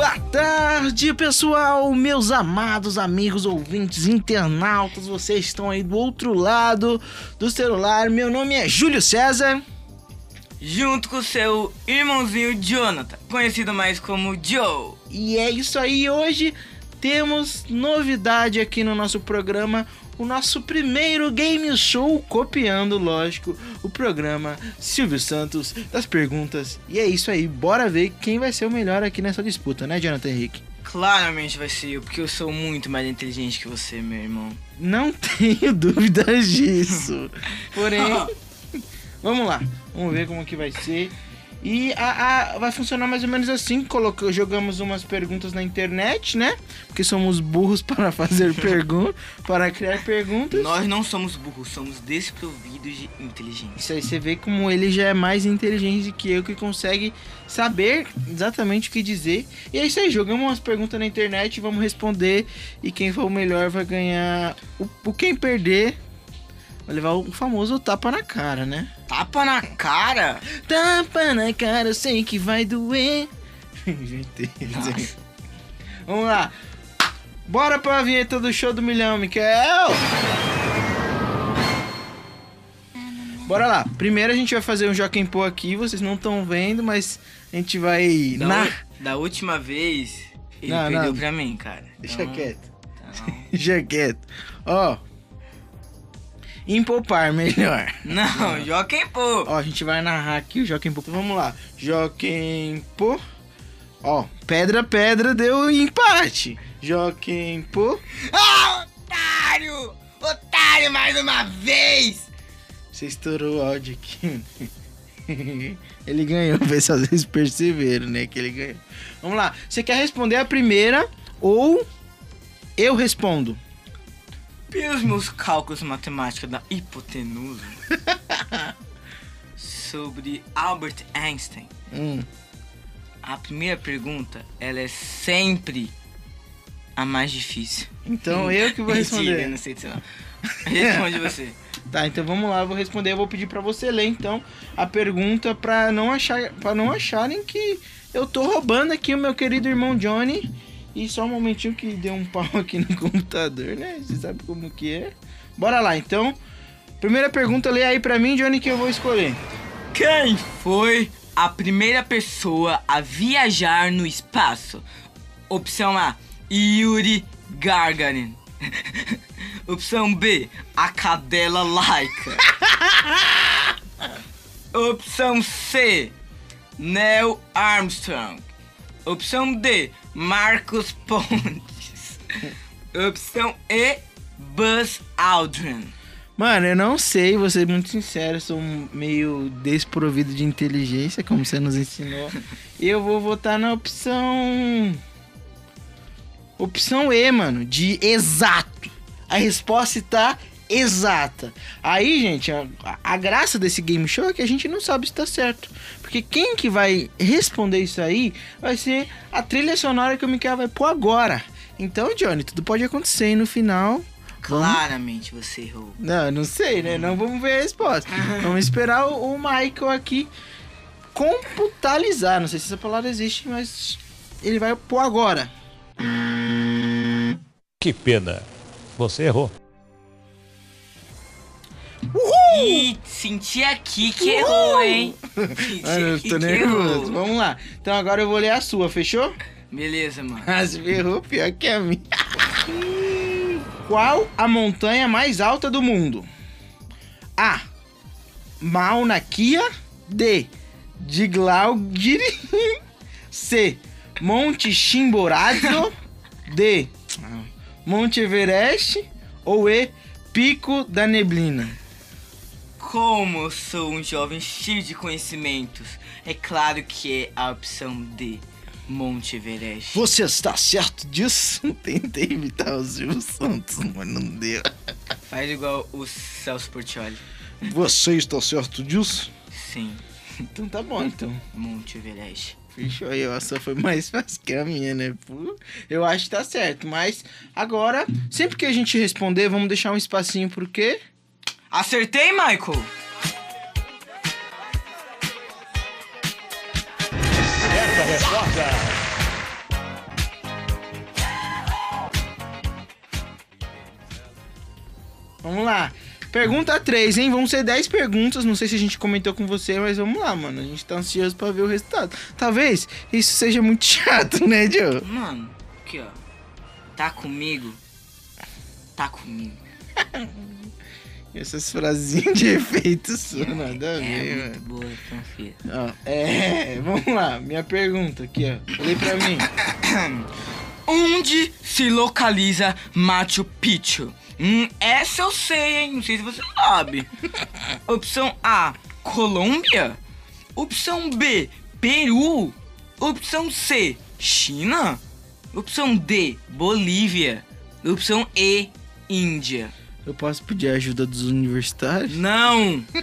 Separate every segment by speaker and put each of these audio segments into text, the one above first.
Speaker 1: Boa tarde, pessoal, meus amados amigos ouvintes internautas, vocês estão aí do outro lado do celular. Meu nome é Júlio César.
Speaker 2: Junto com seu irmãozinho Jonathan, conhecido mais como Joe.
Speaker 1: E é isso aí, hoje temos novidade aqui no nosso programa, o nosso primeiro game show, copiando, lógico, o programa Silvio Santos das perguntas. E é isso aí, bora ver quem vai ser o melhor aqui nessa disputa, né, Jonathan Henrique?
Speaker 2: Claramente vai ser eu, porque eu sou muito mais inteligente que você, meu irmão.
Speaker 1: Não tenho dúvidas disso. Porém, vamos lá, vamos ver como que vai ser. E a, a, vai funcionar mais ou menos assim. Colocou, jogamos umas perguntas na internet, né? Porque somos burros para fazer perguntas, para criar perguntas.
Speaker 2: Nós não somos burros, somos desprovidos de inteligência.
Speaker 1: Isso aí você vê como ele já é mais inteligente que eu, que consegue saber exatamente o que dizer. E é isso aí, jogamos umas perguntas na internet, vamos responder. E quem for o melhor vai ganhar. O, o quem perder vai levar o famoso tapa na cara, né?
Speaker 2: Tapa na cara?
Speaker 1: Tapa na cara, eu sei que vai doer. Inventei.
Speaker 2: Nossa.
Speaker 1: Vamos lá. Bora pra vinheta do show do milhão, Miquel. Bora lá. Primeiro a gente vai fazer um Joaquim Pô aqui. Vocês não estão vendo, mas a gente vai.
Speaker 2: Da,
Speaker 1: na...
Speaker 2: u- da última vez, ele
Speaker 1: Não,
Speaker 2: perdeu
Speaker 1: não.
Speaker 2: pra mim, cara.
Speaker 1: Deixa
Speaker 2: Então,
Speaker 1: quieto.
Speaker 2: então-
Speaker 1: Deixa quieto. Ó. Empopar melhor.
Speaker 2: Não, Joaquim Pô.
Speaker 1: Ó, a gente vai narrar aqui o Joaquim Pô. Então, Vamos lá. Joaquim Pô. Ó, pedra, pedra, deu empate. Joaquim Pô.
Speaker 2: Ah, otário! Otário mais uma vez!
Speaker 1: Você estourou o áudio aqui. ele ganhou, vê se vocês perceberam, né? Que ele ganhou. Vamos lá. Você quer responder a primeira ou eu respondo?
Speaker 2: Pelos meus cálculos matemáticos da hipotenusa sobre Albert Einstein,
Speaker 1: Hum.
Speaker 2: a primeira pergunta ela é sempre a mais difícil.
Speaker 1: Então eu que vou
Speaker 2: Mentira,
Speaker 1: responder.
Speaker 2: não sei se não. Responde você.
Speaker 1: Tá, então vamos lá, eu vou responder, eu vou pedir pra você ler então a pergunta pra não achar, para não acharem que eu tô roubando aqui o meu querido irmão Johnny. E só um momentinho que deu um pau aqui no computador, né? Você sabe como que é. Bora lá, então. Primeira pergunta, lê aí pra mim, Johnny, que eu vou escolher.
Speaker 2: Quem foi a primeira pessoa a viajar no espaço? Opção A, Yuri Gagarin. Opção B, a cadela Laika. Opção C, Neil Armstrong. Opção D, Marcos Pontes. Opção E, Buzz Aldrin.
Speaker 1: Mano, eu não sei, vou ser muito sincero, sou meio desprovido de inteligência, como você nos ensinou. E eu vou votar na opção. Opção E, mano, de exato. A resposta está exata. Aí, gente, a, a graça desse game show é que a gente não sabe se tá certo. Porque quem que vai responder isso aí vai ser a trilha sonora que o Mikael vai pôr agora. Então, Johnny, tudo pode acontecer e no final. vamos-
Speaker 2: Claramente você errou.
Speaker 1: não, não sei, né? Não vamos ver a resposta. Vamos esperar o, o Michael aqui computalizar. Não sei se essa palavra existe, mas ele vai pôr agora.
Speaker 3: Que pena. Você errou.
Speaker 2: Ih, senti aqui que errou, hein? Senti
Speaker 1: Ai, eu tô nervoso.
Speaker 2: errou.
Speaker 1: Vamos lá. Então agora eu vou ler a sua, fechou?
Speaker 2: Beleza, mano.
Speaker 1: Ah, se ferrou pior que a minha. Qual a montanha mais alta do mundo? A. Mauna Kea. D. Diglaugiri. C. Monte Chimborazo. D. Monte Everest. Ou E. Pico da Neblina.
Speaker 2: Como eu sou um jovem cheio de conhecimentos, é claro que é a opção D, Monte Everest.
Speaker 1: Você está certo disso? Tentei imitar o Silvio Santos, mas não deu.
Speaker 2: Faz igual o Celso Portioli.
Speaker 1: Você está certo disso?
Speaker 2: Sim,
Speaker 1: Então tá bom, então.
Speaker 2: Monte Everest.
Speaker 1: Fechou aí, ó. Só foi mais fácil que a minha, né? Eu acho que tá certo. Mas agora, sempre que a gente responder, vamos deixar um espacinho pro quê?
Speaker 2: Acertei, Michael?
Speaker 3: Certa resposta.
Speaker 1: Vamos lá. Pergunta 3, hein? Vão ser 10 perguntas. Não sei se a gente comentou com você, mas vamos lá, mano. A gente tá ansioso pra ver o resultado. Talvez isso seja muito chato, né, Joe?
Speaker 2: Mano, aqui, ó. Tá comigo? Tá comigo.
Speaker 1: Essas frasinhas de efeito sua, nada a ver,
Speaker 2: é
Speaker 1: mano.
Speaker 2: muito boa, confia.
Speaker 1: Ó, é, vamos lá. Minha pergunta aqui, ó. Lê pra mim.
Speaker 2: Onde se localiza Machu Picchu? Hum, essa eu sei, hein? Não sei se você sabe. Opção A, Colômbia. Opção B, Peru. Opção C, China. Opção D, Bolívia. Opção E, Índia.
Speaker 1: Eu posso pedir a ajuda dos universitários?
Speaker 2: Não!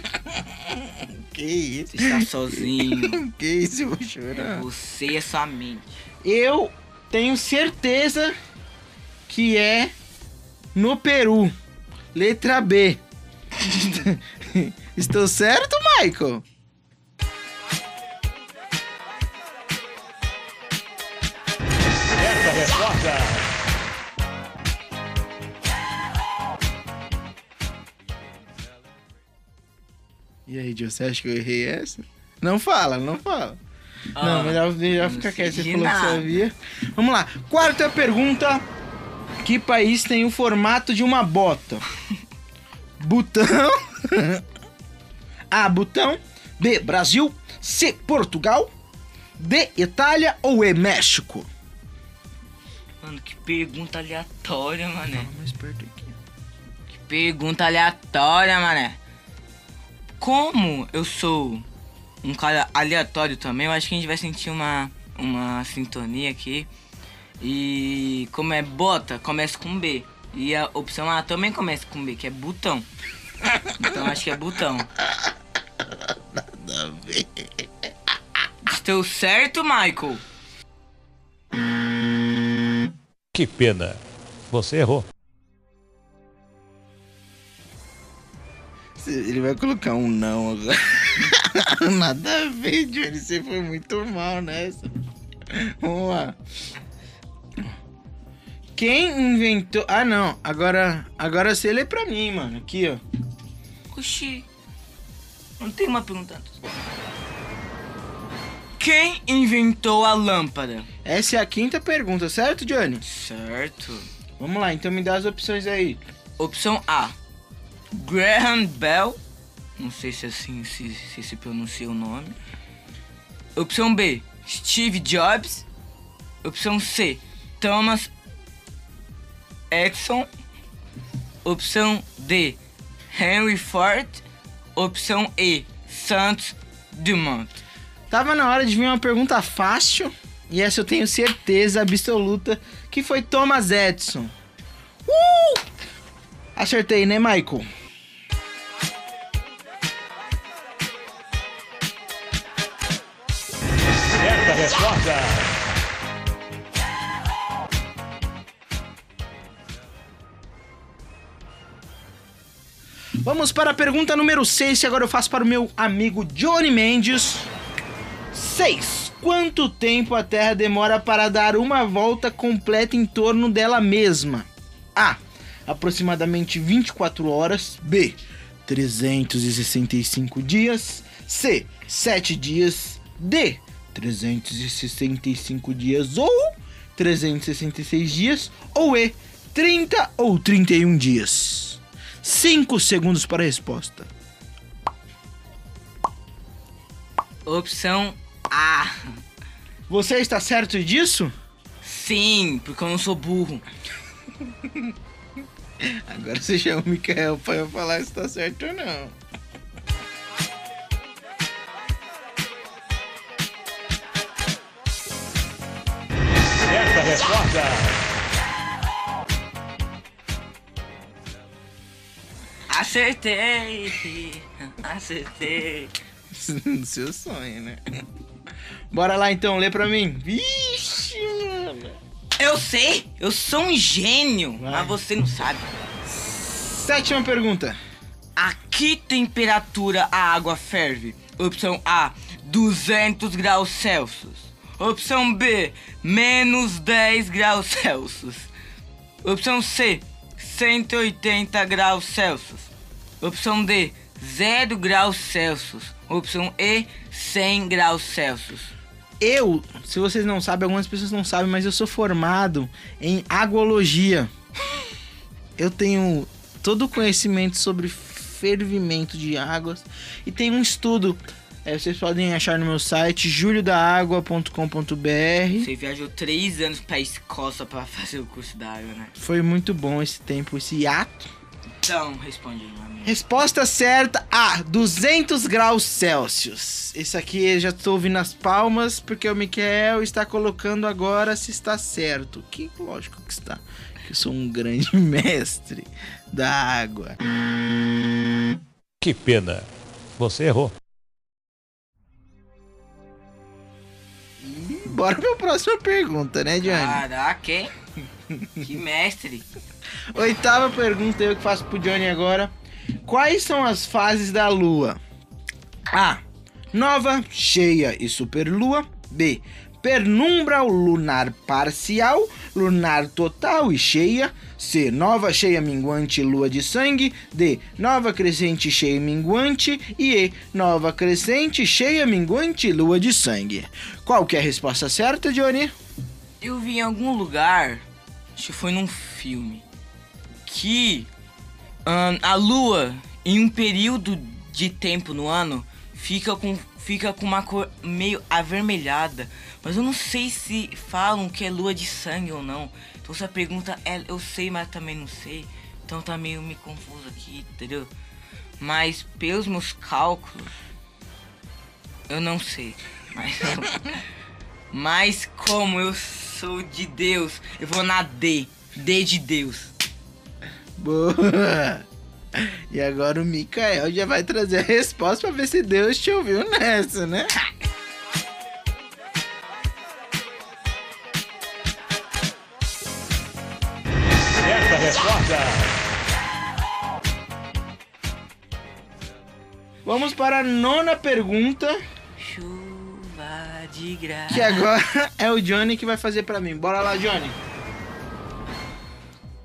Speaker 1: Que isso?
Speaker 2: Você está sozinho.
Speaker 1: Que isso? Eu vou
Speaker 2: É
Speaker 1: chorar.
Speaker 2: você e a sua mente.
Speaker 1: Eu tenho certeza que é no Peru. Letra B. Estou certo, Michael? E aí, Joe, você acha que eu errei essa? Não fala, não fala.
Speaker 2: Ah,
Speaker 1: não, melhor, melhor ficar quieto. Você falou que
Speaker 2: nada.
Speaker 1: sabia. Vamos lá. Quarta pergunta. Que país tem o formato de uma bota? Butão. A. Butão. B. Brasil. C. Portugal. D. Itália ou E. México?
Speaker 2: Mano, que pergunta aleatória, mané.
Speaker 1: mais perto aqui.
Speaker 2: Que pergunta aleatória, mané. Como eu sou um cara aleatório também, eu acho que a gente vai sentir uma, uma sintonia aqui. E como é bota, começa com B. E a opção A também começa com B, que é botão. Então acho que é botão.
Speaker 1: Nada a ver.
Speaker 2: Estou certo, Michael?
Speaker 3: Que pena. Você errou.
Speaker 1: Ele vai colocar um não agora. Nada a ver, Johnny. Você foi muito mal nessa. Vamos lá. Quem inventou. Ah, não. Agora, agora você lê pra mim, mano. Aqui, ó.
Speaker 2: Oxi. Não tem uma pergunta antes. Quem inventou a lâmpada?
Speaker 1: Essa é a quinta pergunta, certo, Johnny?
Speaker 2: Certo.
Speaker 1: Vamos lá, então me dá as opções aí.
Speaker 2: Opção A. Graham Bell. Não sei se assim se, se se pronuncia o nome. Opção B. Steve Jobs. Opção C. Thomas Edison. Opção D. Henry Ford. Opção E. Santos Dumont.
Speaker 1: Tava na hora de vir uma pergunta fácil. E essa eu tenho certeza absoluta que foi Thomas Edison. Uh! Acertei, né, Michael? Vamos para a pergunta número 6, que agora eu faço para o meu amigo Johnny Mendes. 6. Quanto tempo a Terra demora para dar uma volta completa em torno dela mesma? A. Aproximadamente 24 horas. B. 365 dias. C. 7 dias. D. 365 dias ou 366 dias. Ou E. 30 ou 31 dias. 5 segundos para a resposta.
Speaker 2: Opção A.
Speaker 1: Você está certo disso?
Speaker 2: Sim, porque eu não sou burro.
Speaker 1: Agora você chama o Mikael para eu falar se está certo ou não.
Speaker 3: Certa resposta.
Speaker 2: Acertei! Acertei!
Speaker 1: Seu sonho, né? Bora lá então, lê pra mim. Vixe, mano.
Speaker 2: Eu sei! Eu sou um gênio!
Speaker 1: Vai.
Speaker 2: Mas você não sabe.
Speaker 1: Sétima pergunta.
Speaker 2: A que temperatura a água ferve? Opção A, 200 graus Celsius. Opção B, menos 10 graus Celsius. Opção C, 180 graus Celsius. Opção D, 0 graus Celsius. Opção E, 100 graus Celsius.
Speaker 1: Eu, se vocês não sabem, algumas pessoas não sabem, mas eu sou formado em agologia. Eu tenho todo o conhecimento sobre fervimento de águas e tem um estudo. é, vocês podem achar no meu site juliodaagua.com.br.
Speaker 2: Você viajou 3 anos pra Escócia pra fazer o curso da água, né?
Speaker 1: Foi muito bom esse tempo, esse ato.
Speaker 2: Então, responde aí, meu amigo.
Speaker 1: Resposta certa a 200 graus Celsius. Esse aqui eu já estou ouvindo as palmas porque o Miquel está colocando agora se está certo. Que lógico que está. Que eu sou um grande mestre da água.
Speaker 3: Que pena. Você errou.
Speaker 1: E bora pra próxima pergunta, né, Johnny?
Speaker 2: Caraca, hein? Que mestre.
Speaker 1: Oitava pergunta eu que faço pro Johnny agora. Quais são as fases da lua? A. Nova, cheia e superlua. B. Penumbra ou lunar parcial, lunar total e cheia. C. Nova cheia minguante, lua de sangue. D. Nova crescente cheia minguante. E E. Nova crescente cheia minguante, lua de sangue. Qual que é a resposta certa, Johnny?
Speaker 2: Eu vi em algum lugar, acho que foi num filme, que ahn, a lua, em um período de tempo no ano, fica com, fica com uma cor meio avermelhada. Mas eu não sei se falam que é lua de sangue ou não. Então essa pergunta é, eu sei, mas também não sei. Então tá meio me confuso aqui, entendeu? Mas pelos meus cálculos, eu não sei. Mas, mas como eu sou de Deus, eu vou na D. D de Deus.
Speaker 1: Boa! E agora o Mikael já vai trazer a resposta pra ver se Deus te ouviu nessa, né?
Speaker 3: Certa resposta.
Speaker 1: Vamos para a nona pergunta,
Speaker 2: de graça.
Speaker 1: que agora é o Johnny que vai fazer pra mim. Bora lá, Johnny.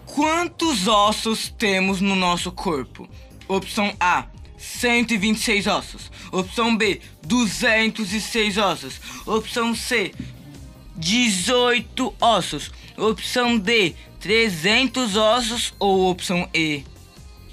Speaker 2: Quantos ossos temos no nosso corpo? Opção A, 126 ossos. Opção B, 206 ossos. Opção C, 18 ossos. Opção D, 300 ossos. Ou opção E,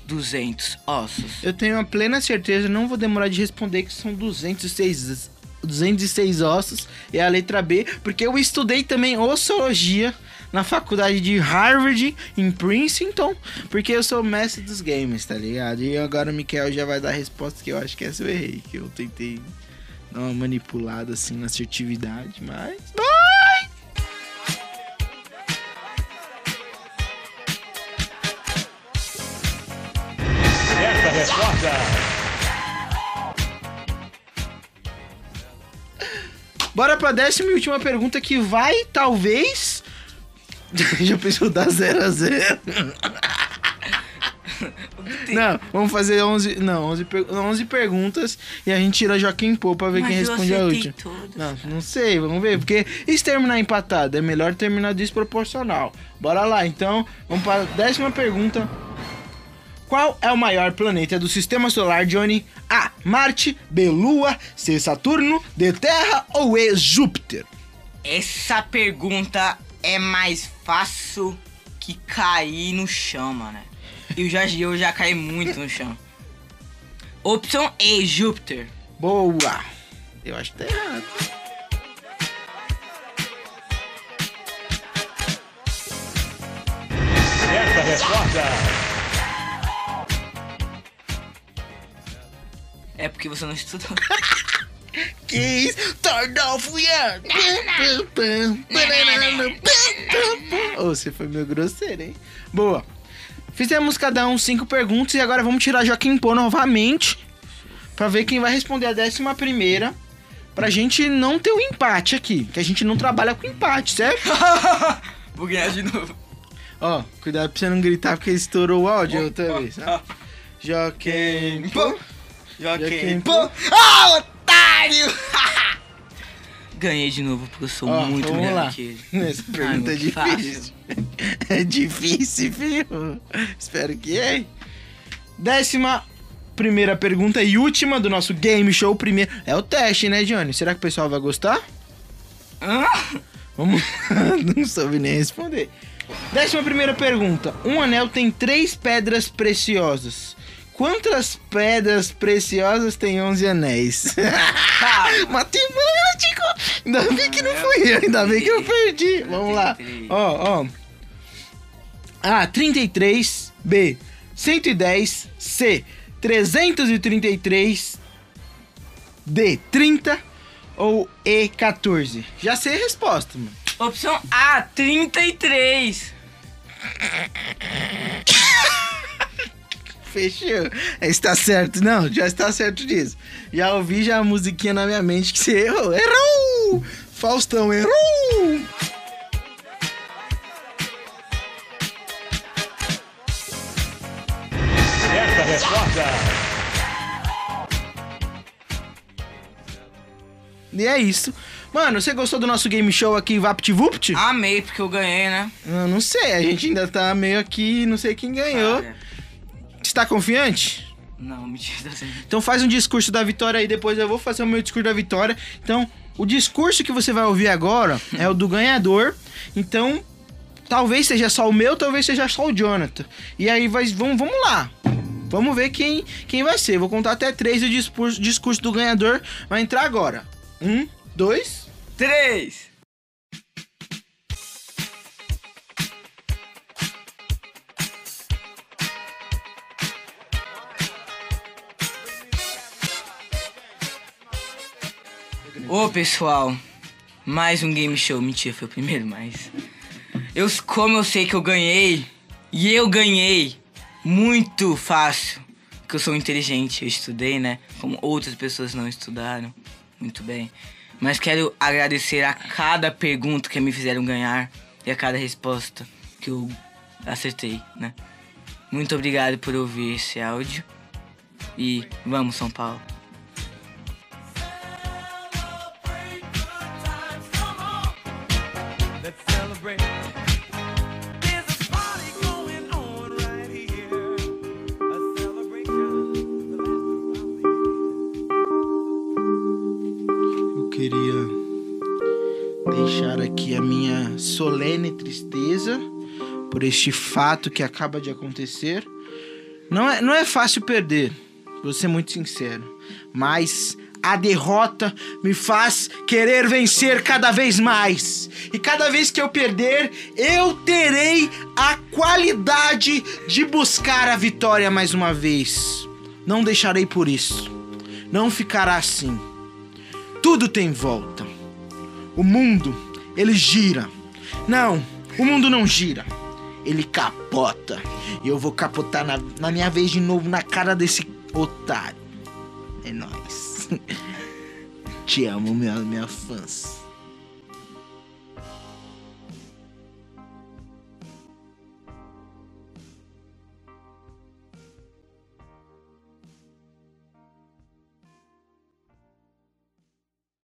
Speaker 2: 200 ossos.
Speaker 1: Eu tenho a plena certeza, não vou demorar de responder que são 206, 206 ossos. É a letra B, porque eu estudei também ossologia na faculdade de Harvard, em Princeton, porque eu sou mestre dos games, tá ligado? E agora o Mikael já vai dar a resposta que eu acho que essa eu errei, que eu tentei dar uma manipulada assim na assertividade, mas. Vai!
Speaker 3: Certa resposta.
Speaker 1: Bora pra décima e última pergunta que vai, talvez. Já pensou dar 0 a 0 Não, vamos fazer 11, não, 11, per- 11 perguntas e a gente tira Joaquim Pô pra ver quem
Speaker 2: Mas eu
Speaker 1: responde a última. Não, não sei, vamos ver, porque e se terminar empatado? É melhor terminar desproporcional. Bora lá, então, vamos para a décima pergunta. Qual é o maior planeta do sistema solar, Johnny? A. Marte, B. Lua, C. Saturno, D. Terra ou E. Júpiter?
Speaker 2: Essa pergunta é mais fácil que cair no chão, mano. Eu já, eu já caí muito no chão. Opção E, Júpiter.
Speaker 1: Boa! Eu acho que tá errado.
Speaker 3: Certa resposta.
Speaker 2: É porque você não estudou.
Speaker 1: Que isso? Turn off, yeah! Ô, você foi meio grosseiro, hein? Boa. Fizemos cada um cinco perguntas e agora vamos tirar Joaquim Pô novamente pra ver quem vai responder a décima primeira. Pra gente não ter um empate aqui, que a gente não trabalha com empate, certo?
Speaker 2: Vou ganhar de novo.
Speaker 1: Ó, cuidado pra você não gritar porque estourou o áudio outra vez? Joaquim Pô.
Speaker 2: Joaquim Pô. Ah, otário! ganhei de novo, porque eu sou
Speaker 1: Ó,
Speaker 2: muito melhor
Speaker 1: lá.
Speaker 2: que ele.
Speaker 1: Essa pergunta é difícil. É difícil, viu? Espero que é. Décima primeira pergunta e última do nosso game show. Primeiro. É o teste, né, Johnny? Será que o pessoal vai gostar?
Speaker 2: Hã?
Speaker 1: Vamos. Não soube nem responder. Décima primeira pergunta. Um anel tem três pedras preciosas. Quantas pedras preciosas tem 11 anéis? Matemático! Ainda bem que não fui eu, ainda bem que eu perdi. Vamos lá. Ó, ó. A. 33. B. 110. C. 333. D. 30. Ou E. 14. Já sei a resposta, mano.
Speaker 2: Opção A, 33.
Speaker 1: Fechou. Está certo. Não, já está certo disso. Já ouvi já a musiquinha na minha mente que você errou. Errou! Faustão, errou!
Speaker 3: Certa resposta.
Speaker 1: E é isso. Mano, você gostou do nosso game show aqui, VaptVupt?
Speaker 2: Amei, porque eu ganhei, né?
Speaker 1: Eu não sei, a gente ainda tá meio aqui, não sei quem ganhou.
Speaker 2: Cara,
Speaker 1: Está confiante?
Speaker 2: Não, mentira.
Speaker 1: Então faz um discurso da vitória aí, depois eu vou fazer o meu discurso da vitória. Então, o discurso que você vai ouvir agora é o do ganhador. Então, talvez seja só o meu, talvez seja só o Jonathan. E aí vai, vamos, vamos lá. Vamos ver quem, quem vai ser. Vou contar até três e o discurso, discurso do ganhador vai entrar agora. Um, dois.
Speaker 2: Três. Ô pessoal, mais um game show. Mentira, foi o primeiro, mas. Eu, como eu sei que eu ganhei, e eu ganhei muito fácil, porque eu sou inteligente, eu estudei, né? Como outras pessoas não estudaram. Muito bem. Mas quero agradecer a cada pergunta que me fizeram ganhar e a cada resposta que eu acertei, né? Muito obrigado por ouvir esse áudio. E vamos, São Paulo.
Speaker 1: A minha solene tristeza por este fato que acaba de acontecer. Não é, não é fácil perder, vou ser muito sincero, mas a derrota me faz querer vencer cada vez mais. E cada vez que eu perder, eu terei a qualidade de buscar a vitória mais uma vez. Não deixarei por isso. Não ficará assim. Tudo tem volta. O mundo, ele gira. Não, o mundo não gira. Ele capota. E eu vou capotar na, na minha vez de novo na cara desse otário. É nóis. Te amo, minha, minha fãs.